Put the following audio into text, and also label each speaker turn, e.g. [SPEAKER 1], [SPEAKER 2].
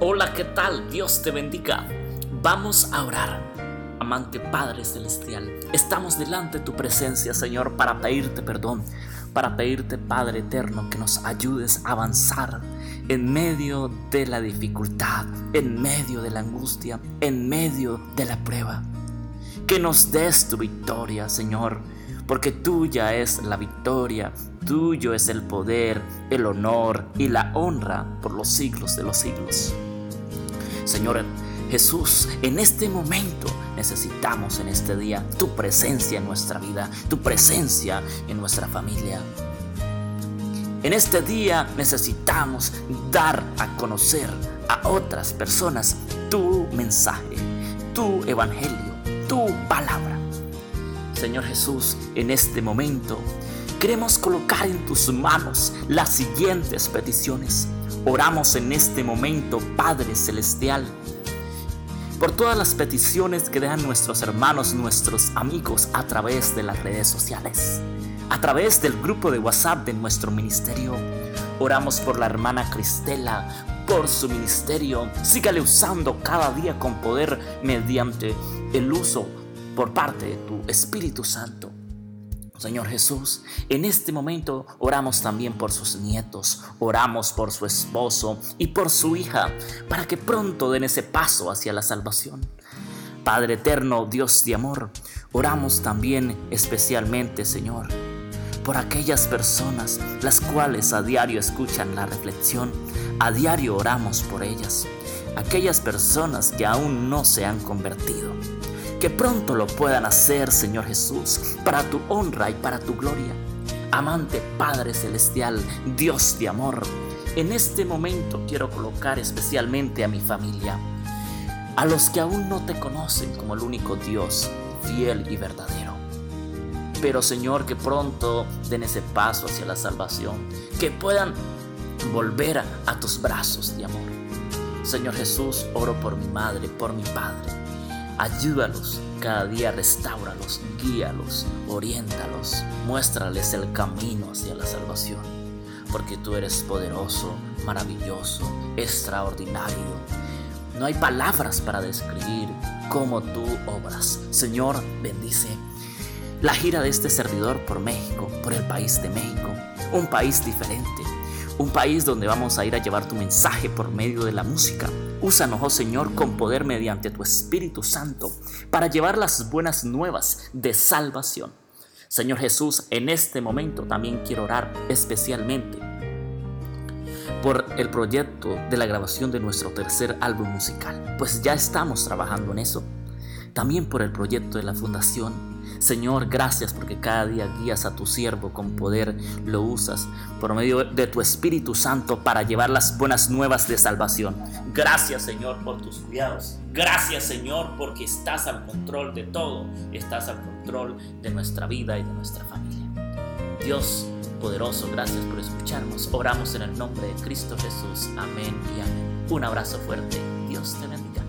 [SPEAKER 1] Hola, ¿qué tal? Dios te bendiga. Vamos a orar. Amante Padre Celestial, estamos delante de tu presencia, Señor, para pedirte perdón, para pedirte, Padre Eterno, que nos ayudes a avanzar en medio de la dificultad, en medio de la angustia, en medio de la prueba. Que nos des tu victoria, Señor porque tuya es la victoria, tuyo es el poder, el honor y la honra por los siglos de los siglos. Señor Jesús, en este momento necesitamos en este día tu presencia en nuestra vida, tu presencia en nuestra familia. En este día necesitamos dar a conocer a otras personas tu mensaje, tu evangelio, tu. Señor Jesús, en este momento queremos colocar en tus manos las siguientes peticiones. Oramos en este momento, Padre Celestial, por todas las peticiones que dejan nuestros hermanos, nuestros amigos a través de las redes sociales, a través del grupo de WhatsApp de nuestro ministerio. Oramos por la hermana Cristela, por su ministerio. Sígale usando cada día con poder mediante el uso por parte de tu Espíritu Santo. Señor Jesús, en este momento oramos también por sus nietos, oramos por su esposo y por su hija, para que pronto den ese paso hacia la salvación. Padre eterno, Dios de amor, oramos también especialmente, Señor, por aquellas personas las cuales a diario escuchan la reflexión, a diario oramos por ellas, aquellas personas que aún no se han convertido que pronto lo puedan hacer, Señor Jesús, para tu honra y para tu gloria. Amante Padre Celestial, Dios de amor, en este momento quiero colocar especialmente a mi familia, a los que aún no te conocen como el único Dios fiel y verdadero. Pero Señor, que pronto den ese paso hacia la salvación, que puedan volver a, tus brazos de amor. Señor Jesús, oro por mi madre, por mi padre Ayúdalos, cada día restauralos, guíalos, oriéntalos, muéstrales el camino hacia la salvación, porque tú eres poderoso, maravilloso, extraordinario. No hay palabras para describir cómo tú obras. Señor, bendice la gira de este servidor por México, por el país de México, un país diferente, un país donde vamos a ir a llevar tu mensaje por medio de la música. Úsanos, oh Señor, con poder mediante tu Espíritu Santo para llevar las buenas nuevas de salvación. Señor Jesús, en este momento también quiero orar especialmente por el proyecto de la grabación de nuestro tercer álbum musical, pues ya estamos trabajando en eso. También por el proyecto de la fundación Señor, gracias porque cada día guías a tu siervo con poder, lo usas por medio de tu Espíritu Santo para llevar las buenas nuevas de salvación. Gracias, Señor, por tus cuidados. Gracias, Señor, porque estás al control de todo. Estás al control de nuestra vida y de nuestra familia. Dios poderoso, gracias por escucharnos. Oramos en el nombre de Cristo Jesús. Amén y amén. Un abrazo fuerte. Dios te bendiga.